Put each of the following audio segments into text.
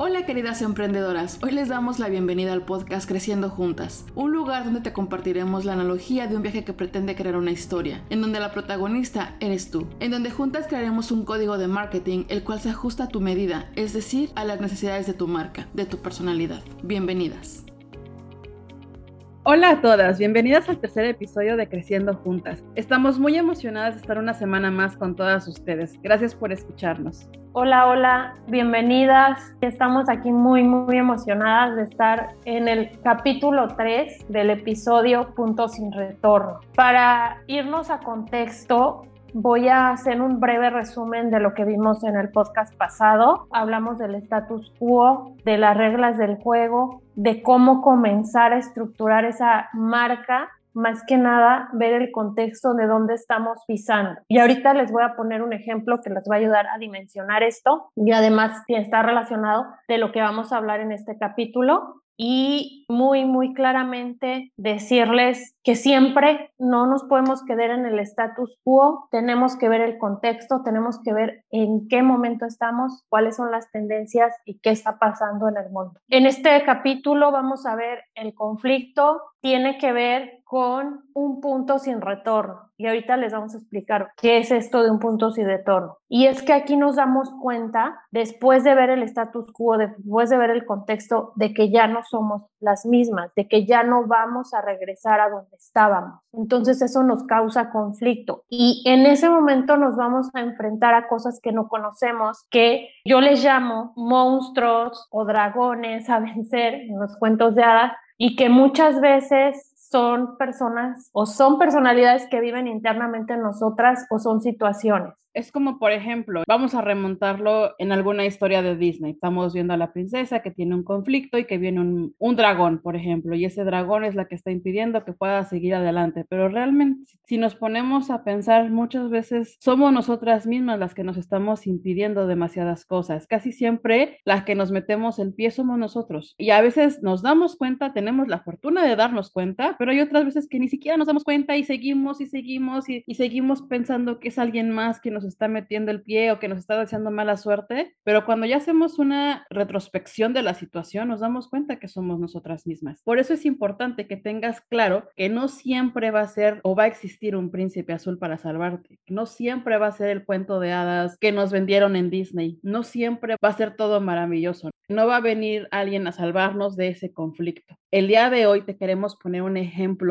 Hola queridas emprendedoras, hoy les damos la bienvenida al podcast Creciendo Juntas, un lugar donde te compartiremos la analogía de un viaje que pretende crear una historia, en donde la protagonista eres tú, en donde juntas crearemos un código de marketing el cual se ajusta a tu medida, es decir, a las necesidades de tu marca, de tu personalidad. Bienvenidas. Hola a todas, bienvenidas al tercer episodio de Creciendo Juntas. Estamos muy emocionadas de estar una semana más con todas ustedes. Gracias por escucharnos. Hola, hola, bienvenidas. Estamos aquí muy, muy emocionadas de estar en el capítulo 3 del episodio Punto sin Retorno. Para irnos a contexto, Voy a hacer un breve resumen de lo que vimos en el podcast pasado. Hablamos del status quo, de las reglas del juego, de cómo comenzar a estructurar esa marca más que nada ver el contexto de dónde estamos pisando. Y ahorita les voy a poner un ejemplo que les va a ayudar a dimensionar esto y además está relacionado de lo que vamos a hablar en este capítulo y muy, muy claramente decirles que siempre no nos podemos quedar en el status quo, tenemos que ver el contexto, tenemos que ver en qué momento estamos, cuáles son las tendencias y qué está pasando en el mundo. En este capítulo vamos a ver el conflicto, tiene que ver con un punto sin retorno. Y ahorita les vamos a explicar qué es esto de un punto sin retorno. Y es que aquí nos damos cuenta, después de ver el status quo, después de ver el contexto, de que ya no somos las mismas, de que ya no vamos a regresar a donde estábamos. Entonces eso nos causa conflicto. Y en ese momento nos vamos a enfrentar a cosas que no conocemos, que yo les llamo monstruos o dragones a vencer en los cuentos de hadas y que muchas veces son personas o son personalidades que viven internamente en nosotras o son situaciones. Es como, por ejemplo, vamos a remontarlo en alguna historia de Disney. Estamos viendo a la princesa que tiene un conflicto y que viene un, un, dragón, por ejemplo, y ese dragón es la que está impidiendo que pueda seguir adelante. Pero realmente, si nos ponemos a pensar, muchas veces somos nosotras mismas las que nos estamos impidiendo demasiadas cosas. Casi siempre las que nos metemos el pie somos nosotros. Y a veces nos damos cuenta, tenemos la fortuna de darnos cuenta, pero hay otras veces que ni siquiera nos damos cuenta y seguimos y seguimos y, seguimos pensando que es alguien más que nos está metiendo el pie o que nos está deseando mala suerte, pero cuando ya hacemos una retrospección de la situación, nos damos cuenta que somos nosotras mismas. Por eso es importante que tengas claro que no siempre va a ser o va a existir un príncipe azul para salvarte. No siempre va a ser el cuento de hadas que nos vendieron en Disney. No siempre va a ser todo maravilloso. No va a venir alguien a salvarnos de ese conflicto. El día de hoy te queremos poner un ejemplo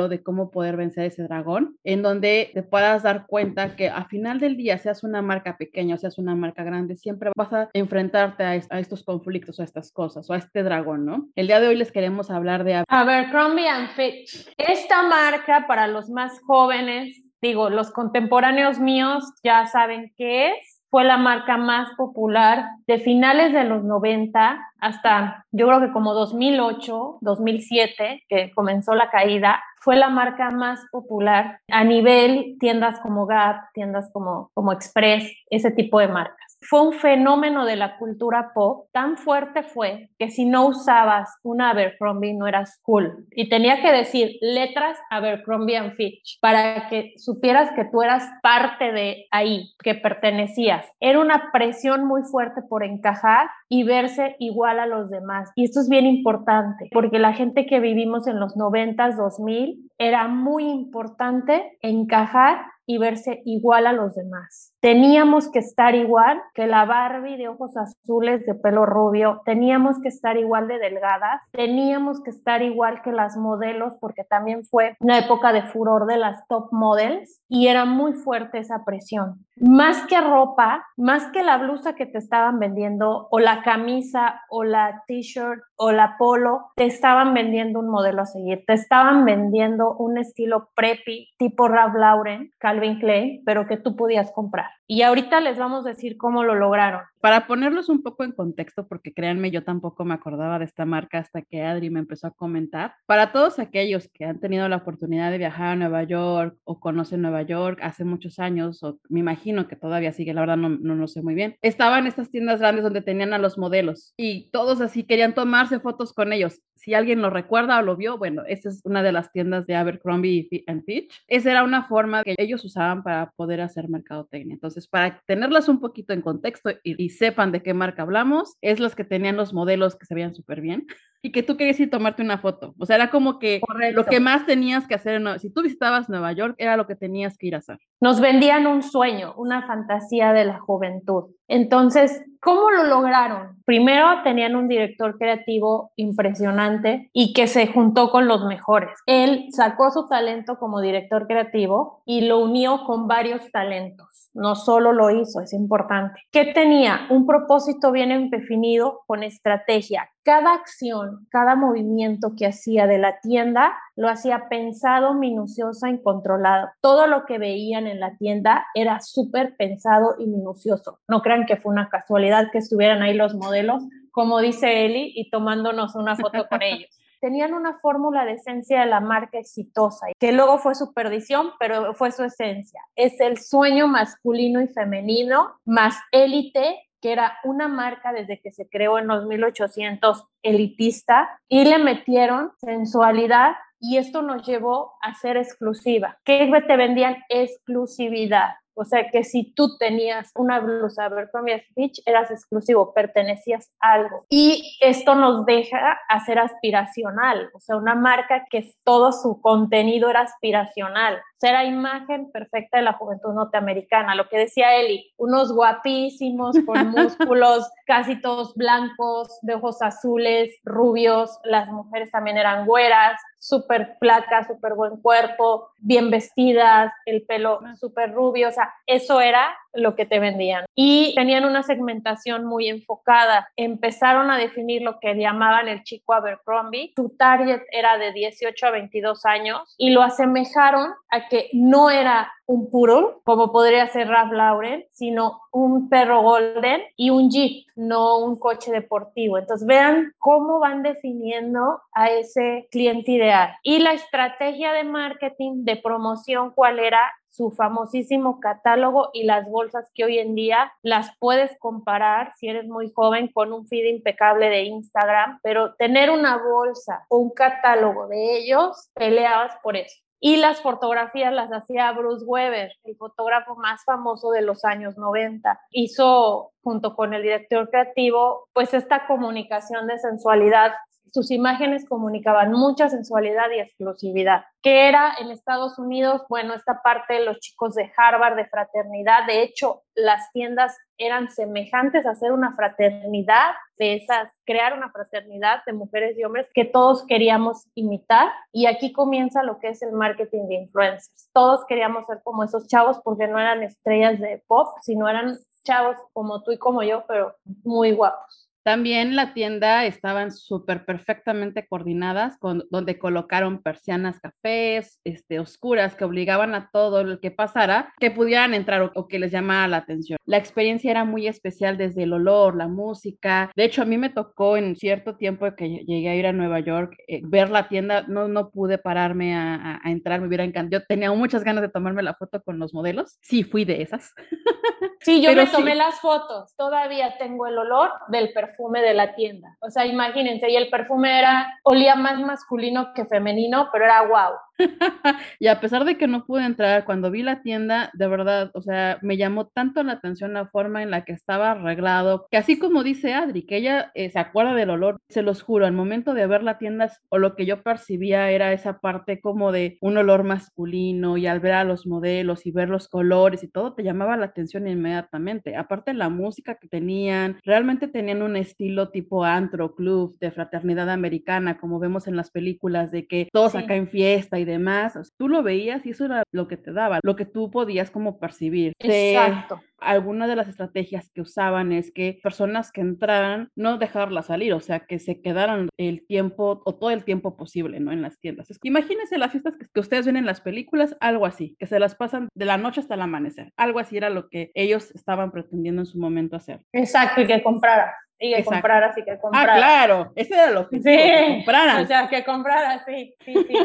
de cómo poder vencer ese dragón, en donde te puedas dar cuenta que a final del día, seas una marca pequeña o seas una marca grande, siempre vas a enfrentarte a, estos conflictos, a estas cosas, o a este dragón, ¿no? El día de hoy les queremos hablar de Abercrombie and Fitch. Esta marca para los más jóvenes, digo, los contemporáneos míos ya saben qué es fue la marca más popular de finales de los 90 hasta yo creo que como 2008, 2007, que comenzó la caída, fue la marca más popular a nivel tiendas como Gap, tiendas como, como Express, ese tipo de marcas fue un fenómeno de la cultura pop, tan fuerte fue que si no usabas una Abercrombie no eras cool. Y tenía que decir letras Abercrombie and Fitch para que supieras que tú eras parte de ahí, que pertenecías. Era una presión muy fuerte por encajar y verse igual a los demás. Y esto es bien importante, porque la gente que vivimos en los 90s, 2000, era muy importante encajar y verse igual a los demás. Teníamos que estar igual que la Barbie de ojos azules, de pelo rubio, teníamos que estar igual de delgadas, teníamos que estar igual que las modelos, porque también fue una época de furor de las top models y era muy fuerte esa presión. Más que ropa, más que la blusa que te estaban vendiendo, o la camisa, o la t-shirt, o la polo, te estaban vendiendo un modelo a seguir, te estaban vendiendo un estilo preppy tipo Ralph Lauren, Calvin Klein, pero que tú podías comprar. Y ahorita les vamos a decir cómo lo lograron. Para ponerlos un poco en contexto, porque créanme, yo tampoco me acordaba de esta marca hasta que Adri me empezó a comentar. Para todos aquellos que han tenido la oportunidad de viajar a Nueva York o conocen Nueva York hace muchos años, o me imagino que todavía sigue, la verdad no, no lo sé muy bien, estaban estas tiendas grandes donde tenían a los modelos y todos así querían tomarse fotos con ellos. Si alguien lo recuerda o lo vio, bueno, esa es una de las tiendas de Abercrombie and Fitch. Esa era una forma que ellos usaban para poder hacer mercadotecnia. Entonces, Entonces, para tenerlas un poquito en contexto y, y sepan de qué marca hablamos, es los que tenían los modelos que se veían súper bien y que tú querías ir tomarte una foto. O sea, era como que lo que más tenías que hacer, si tú visitabas Nueva York, era lo que tenías que ir a hacer. Nos vendían un sueño, una fantasía de la juventud. Entonces, ¿cómo lo lograron? Primero tenían un director creativo impresionante y que se juntó con los mejores. Él sacó su talento como director creativo y lo unió con varios talentos. No solo lo hizo, es importante. ¿Qué tenía? Un propósito bien definido con estrategia. Cada acción, cada movimiento que hacía de la tienda lo hacía pensado, minucioso y controlado. Todo lo que veían en la tienda era súper pensado y minucioso. No crean que fue una casualidad que estuvieran ahí los modelos, como dice Eli, y tomándonos una foto con ellos. Tenían una fórmula de esencia de la marca exitosa, que luego fue su perdición, pero fue su esencia. Es el sueño masculino y femenino más élite que era una marca desde que se creó en los 1800 elitista, y le metieron sensualidad y esto nos llevó a ser exclusiva. ¿Qué te vendían? Exclusividad. O sea que si tú tenías una blusa Abercrombie Fitch, eras exclusivo, pertenecías a algo. Y esto nos deja a ser aspiracional, o sea, una marca que todo su contenido era aspiracional. Sea, era imagen perfecta de la juventud norteamericana. Lo que decía Eli, unos guapísimos con músculos, casi todos blancos, de ojos azules, rubios. Las mujeres también eran güeras, súper placas, súper buen cuerpo, bien vestidas, el pelo súper rubio, o sea, eso era lo que te vendían. Y tenían una segmentación muy enfocada. Empezaron a definir lo que llamaban el chico Abercrombie. Su target era de 18 a 22 años y lo asemejaron a que no era un puro, como podría ser Ralph Lauren, sino un perro golden y un jeep, no un coche deportivo. Entonces vean cómo van definiendo a ese cliente ideal. Y la estrategia de marketing, de promoción, ¿cuál era? su famosísimo catálogo y las bolsas que hoy en día las puedes comparar si eres muy joven con un feed impecable de Instagram, pero tener una bolsa o un catálogo de ellos, peleabas por eso. Y las fotografías las hacía Bruce Weber, el fotógrafo más famoso de los años 90. Hizo, junto con el director creativo, pues esta comunicación de sensualidad sus imágenes comunicaban mucha sensualidad y exclusividad. ¿Qué era en Estados Unidos? Bueno, esta parte de los chicos de Harvard, de fraternidad, de hecho, las tiendas eran semejantes a hacer una fraternidad de esas, crear una fraternidad de mujeres y hombres que todos queríamos imitar. Y aquí comienza lo que es el marketing de influencers. Todos queríamos ser como esos chavos porque no eran estrellas de pop, sino eran chavos como tú y como yo, pero muy guapos. También la tienda estaban súper perfectamente coordinadas, con, donde colocaron persianas cafés, este, oscuras, que obligaban a todo el que pasara que pudieran entrar o, que les llamara la atención. La experiencia era muy especial desde el olor, la música. De hecho, a mí me tocó en cierto tiempo que llegué a ir a Nueva York, eh, ver la tienda, no, no pude pararme a, a, entrar, me hubiera encantado. Yo tenía muchas ganas de tomarme la foto con los modelos. Sí, fui de esas. Sí, yo me tomé las fotos. Todavía tengo el olor del perfume de la tienda. O sea, imagínense, y el perfume era, olía más masculino que femenino, pero era guau. y a pesar de que no pude entrar, cuando vi la tienda, de verdad, o sea, me llamó tanto la atención la forma en la que estaba arreglado, que así como dice Adri, que ella eh, se acuerda del olor, se los juro, al momento de ver la tienda, o lo que yo percibía era esa parte como de un olor masculino, y al ver a los modelos y ver los colores y todo, te llamaba la atención inmediatamente. Aparte la música que tenían, realmente tenían un estilo tipo antro, club, de fraternidad americana, como vemos en las películas, de que todos acá en fiesta y demás, tú lo veías y eso era lo que te daba, lo que tú podías como percibir. Exacto. alguna de las estrategias que usaban es que personas que entraran, no dejarlas salir, o sea, que se quedaran el tiempo o todo el tiempo posible, ¿no? En las tiendas. Es que imagínense las fiestas que, que ustedes ven en las películas, algo así, que se las pasan de la noche hasta el amanecer. Algo así era lo que ellos estaban pretendiendo en su momento hacer. Exacto, y que comprara. Y que comprara, sí, que comprara. Ah, claro, ese era lo que sí, O sea, que comprara, sí, sí, sí.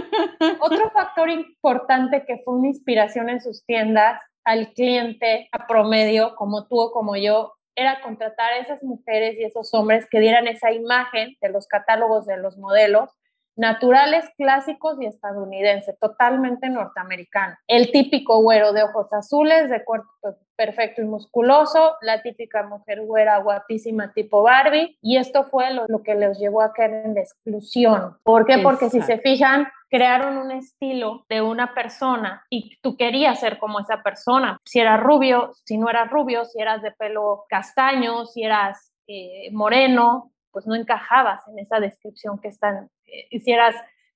Otro factor importante que fue una inspiración en sus tiendas al cliente a promedio, como tú o como yo, era contratar a esas mujeres y esos hombres que dieran esa imagen de los catálogos de los modelos naturales, clásicos y estadounidense, totalmente norteamericano. El típico güero de ojos azules, de cuerpo perfecto y musculoso, la típica mujer güera guapísima tipo Barbie, y esto fue lo, que les llevó a caer en la exclusión. ¿Por qué? Porque si se fijan, crearon un estilo de una persona y tú querías ser como esa persona. Si eras rubio, si no eras rubio, si eras de pelo castaño, si eras eh, moreno, pues no encajabas en esa descripción que están, eh, si eras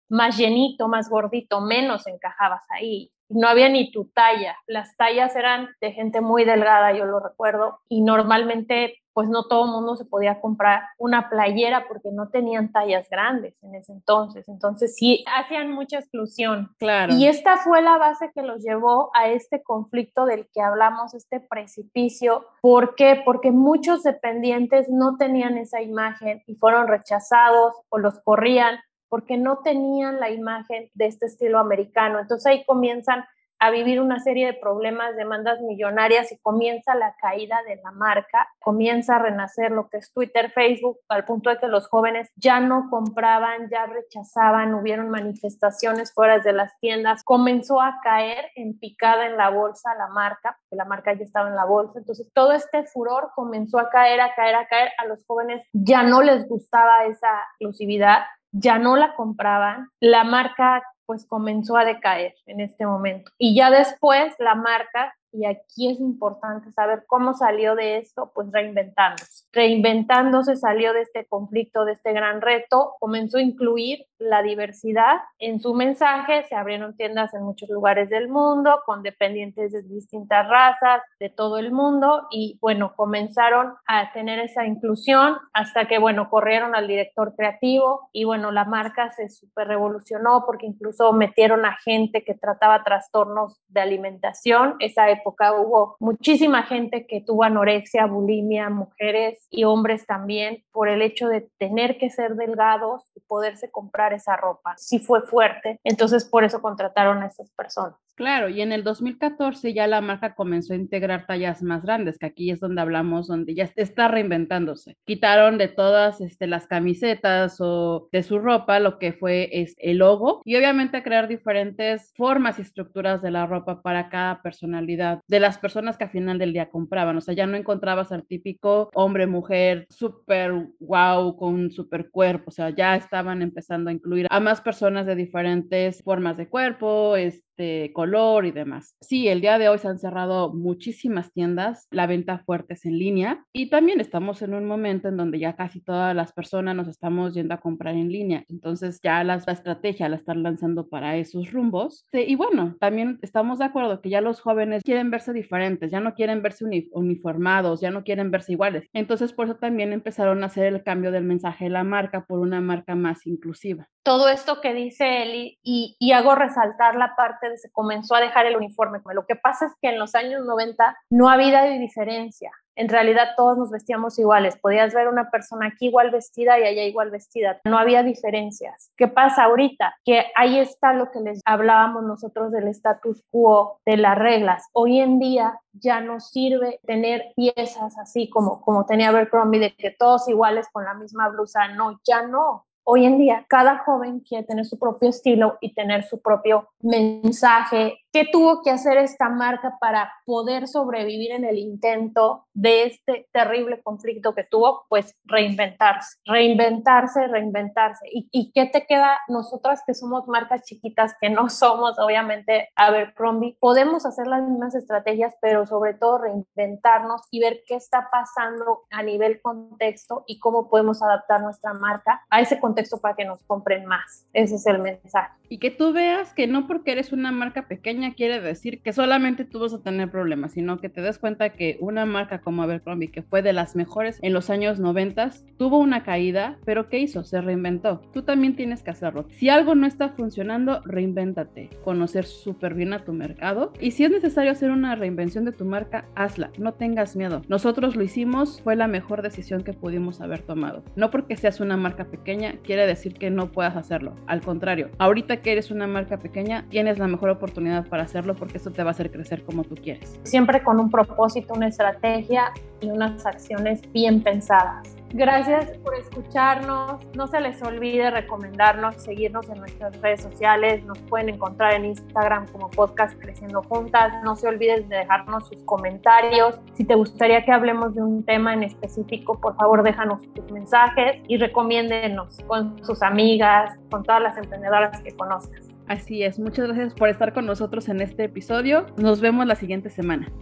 más llenito, más gordito, menos encajabas ahí no había ni tu talla. Las tallas eran de gente muy delgada, yo lo recuerdo, y normalmente pues no todo el mundo se podía comprar una playera porque no tenían tallas grandes en ese entonces. Entonces sí, hacían mucha exclusión. Claro. Y esta fue la base que los llevó a este conflicto del que hablamos, este precipicio. ¿Por qué? Porque muchos dependientes no tenían esa imagen y fueron rechazados o los corrían porque no tenían la imagen de este estilo americano. Entonces ahí comienzan a vivir una serie de problemas, demandas millonarias y comienza la caída de la marca, comienza a renacer lo que es Twitter, Facebook, al punto de que los jóvenes ya no compraban, ya rechazaban, hubieron manifestaciones fuera de las tiendas, comenzó a caer en picada en la bolsa la marca, porque la marca ya estaba en la bolsa, entonces todo este furor comenzó a caer, a caer, a caer, a los jóvenes ya no les gustaba esa exclusividad, ya no la compraban, la marca pues comenzó a decaer en este momento. Y ya después la marca y aquí es importante saber cómo salió de esto, pues reinventándose. Reinventándose salió de este conflicto, de este gran reto, comenzó a incluir la diversidad en su mensaje, se abrieron tiendas en muchos lugares del mundo con dependientes de distintas razas de todo el mundo y bueno, comenzaron a tener esa inclusión hasta que bueno, corrieron al director creativo y bueno, la marca se super revolucionó porque incluso metieron a gente que trataba trastornos de alimentación, esa hubo muchísima gente que tuvo anorexia, bulimia, mujeres y hombres también, por el hecho de tener que ser delgados y poderse comprar esa ropa. Sí fue fuerte, entonces por eso contrataron a esas personas. Claro, y en el 2014 ya la marca comenzó a integrar tallas más grandes, que aquí es donde hablamos, donde ya está reinventándose. Quitaron de todas este, las camisetas o de su ropa lo que fue es, el logo y obviamente crear diferentes formas y estructuras de la ropa para cada personalidad de las personas que al final del día compraban. O sea, ya no encontrabas al típico hombre, mujer, súper wow, con un súper cuerpo. O sea, ya estaban empezando a incluir a más personas de diferentes formas de cuerpo, es, este, color y demás. Sí, el día de hoy se han cerrado muchísimas tiendas, la venta fuerte es en línea y también estamos en un momento en donde ya casi todas las personas nos estamos yendo a comprar en línea. Entonces ya la, estrategia la están lanzando para esos rumbos. y bueno, también estamos de acuerdo que ya los jóvenes quieren verse diferentes, ya no quieren verse uniformados, ya no quieren verse iguales. Entonces por eso también empezaron a hacer el cambio del mensaje de la marca por una marca más inclusiva. Todo esto que dice Eli y, y hago resaltar la parte se comenzó a dejar el uniforme. Lo que pasa es que en los años 90 no había diferencia. En realidad todos nos vestíamos iguales. Podías ver una persona aquí igual vestida y allá igual vestida. No había diferencias. ¿Qué pasa ahorita? Que ahí está lo que les hablábamos nosotros del status quo, de las reglas. Hoy en día ya no sirve tener piezas así como, como tenía Abercrombie, de que todos iguales con la misma blusa. No, ya no hoy en día cada joven quiere tener su propio estilo y tener su propio mensaje. ¿Qué tuvo que hacer esta marca para poder sobrevivir en el intento de este terrible conflicto que tuvo? Pues reinventarse, reinventarse, reinventarse. ¿Y, y qué te queda nosotras que somos marcas chiquitas, que no somos obviamente Abercrombie? Podemos hacer las mismas estrategias, pero sobre todo reinventarnos y ver qué está pasando a nivel contexto y cómo podemos adaptar nuestra marca a ese contexto texto para que nos compren más. Ese es el mensaje. Y que tú veas que no porque eres una marca pequeña quiere decir que solamente tú vas a tener problemas, sino que te des cuenta que una marca como Abercrombie, que fue de las mejores en los años 90, tuvo una caída, pero ¿qué hizo? Se reinventó. Tú también tienes que hacerlo. Si algo no está funcionando, reinvéntate. Conocer súper bien a tu mercado. Y si es necesario hacer una reinvención de tu marca, hazla. No tengas miedo. Nosotros lo hicimos, fue la mejor decisión que pudimos haber tomado. No porque seas una marca pequeña, quiere decir que no puedas hacerlo. Al contrario, ahorita que eres una marca pequeña, tienes la mejor oportunidad para hacerlo porque eso te va a hacer crecer como tú quieres. Siempre con un propósito, una estrategia y unas acciones bien pensadas Gracias por escucharnos. No se les olvide recomendarnos, seguirnos en nuestras redes sociales. Nos pueden encontrar en Instagram como podcast Creciendo Juntas. No se olviden de dejarnos sus comentarios. Si te gustaría que hablemos de un tema en específico, por favor déjanos tus mensajes y recomiéndenos con sus amigas, con todas las emprendedoras que conozcas. Así es, muchas gracias por estar con nosotros en este episodio. Nos vemos la siguiente semana.